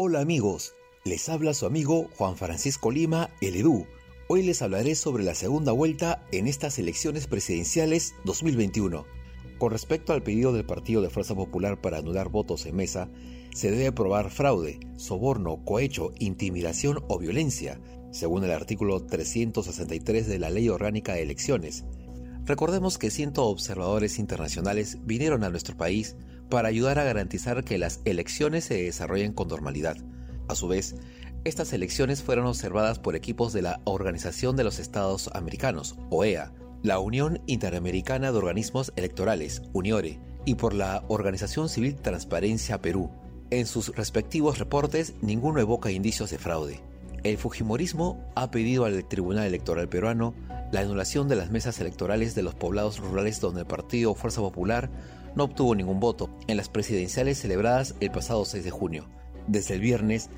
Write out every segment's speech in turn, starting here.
Hola amigos, les habla su amigo Juan Francisco Lima, el Edu. Hoy les hablaré sobre la segunda vuelta en estas elecciones presidenciales 2021. Con respecto al pedido del Partido de Fuerza Popular para anular votos en mesa, se debe probar fraude, soborno, cohecho, intimidación o violencia, según el artículo 363 de la Ley Orgánica de Elecciones. Recordemos que cientos de observadores internacionales vinieron a nuestro país para ayudar a garantizar que las elecciones se desarrollen con normalidad. A su vez, estas elecciones fueron observadas por equipos de la Organización de los Estados Americanos, OEA, la Unión Interamericana de Organismos Electorales, UNIORE, y por la Organización Civil Transparencia Perú. En sus respectivos reportes, ninguno evoca indicios de fraude. El Fujimorismo ha pedido al Tribunal Electoral peruano la anulación de las mesas electorales de los poblados rurales donde el partido Fuerza Popular no obtuvo ningún voto en las presidenciales celebradas el pasado 6 de junio. Desde el viernes,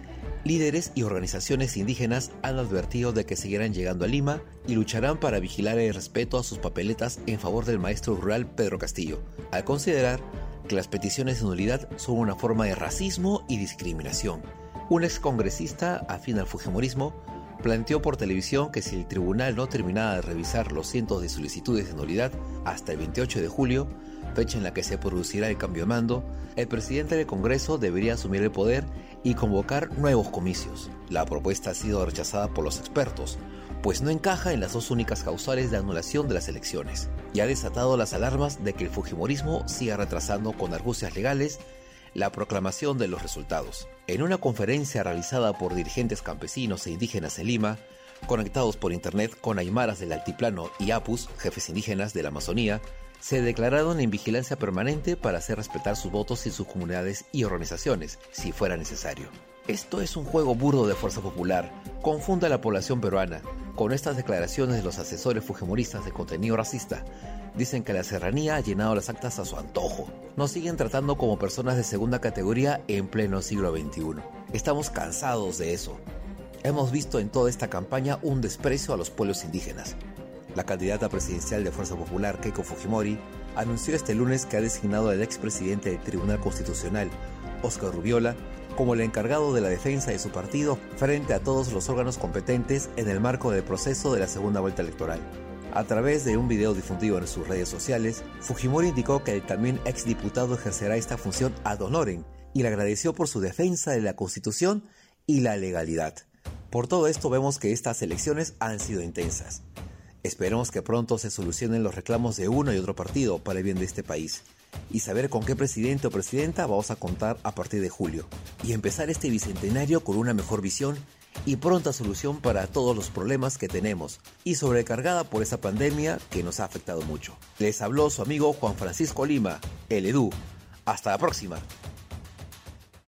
líderes y organizaciones indígenas han advertido de que seguirán llegando a Lima y lucharán para vigilar el respeto a sus papeletas en favor del maestro rural Pedro Castillo, al considerar que las peticiones de nulidad son una forma de racismo y discriminación. Un excongresista afín al Fujimorismo planteó por televisión que si el tribunal no terminaba de revisar los cientos de solicitudes de nulidad hasta el 28 de julio, fecha en la que se producirá el cambio de mando, el presidente del Congreso debería asumir el poder y convocar nuevos comicios. La propuesta ha sido rechazada por los expertos, pues no encaja en las dos únicas causales de anulación de las elecciones, y ha desatado las alarmas de que el Fujimorismo siga retrasando con argucias legales la proclamación de los resultados. En una conferencia realizada por dirigentes campesinos e indígenas en Lima, conectados por internet con aymaras del altiplano y apus, jefes indígenas de la Amazonía, se declararon en vigilancia permanente para hacer respetar sus votos en sus comunidades y organizaciones, si fuera necesario. Esto es un juego burdo de fuerza popular, confunde a la población peruana. Con estas declaraciones de los asesores fujimoristas de contenido racista, dicen que la serranía ha llenado las actas a su antojo. Nos siguen tratando como personas de segunda categoría en pleno siglo XXI. Estamos cansados de eso. Hemos visto en toda esta campaña un desprecio a los pueblos indígenas. La candidata presidencial de Fuerza Popular, Keiko Fujimori, anunció este lunes que ha designado al expresidente del Tribunal Constitucional, Oscar Rubiola, como el encargado de la defensa de su partido frente a todos los órganos competentes en el marco del proceso de la segunda vuelta electoral. A través de un video difundido en sus redes sociales, Fujimori indicó que el también exdiputado ejercerá esta función ad honorem y le agradeció por su defensa de la Constitución y la legalidad. Por todo esto vemos que estas elecciones han sido intensas. Esperemos que pronto se solucionen los reclamos de uno y otro partido para el bien de este país y saber con qué presidente o presidenta vamos a contar a partir de julio y empezar este bicentenario con una mejor visión y pronta solución para todos los problemas que tenemos y sobrecargada por esa pandemia que nos ha afectado mucho. Les habló su amigo Juan Francisco Lima, el Edu. Hasta la próxima.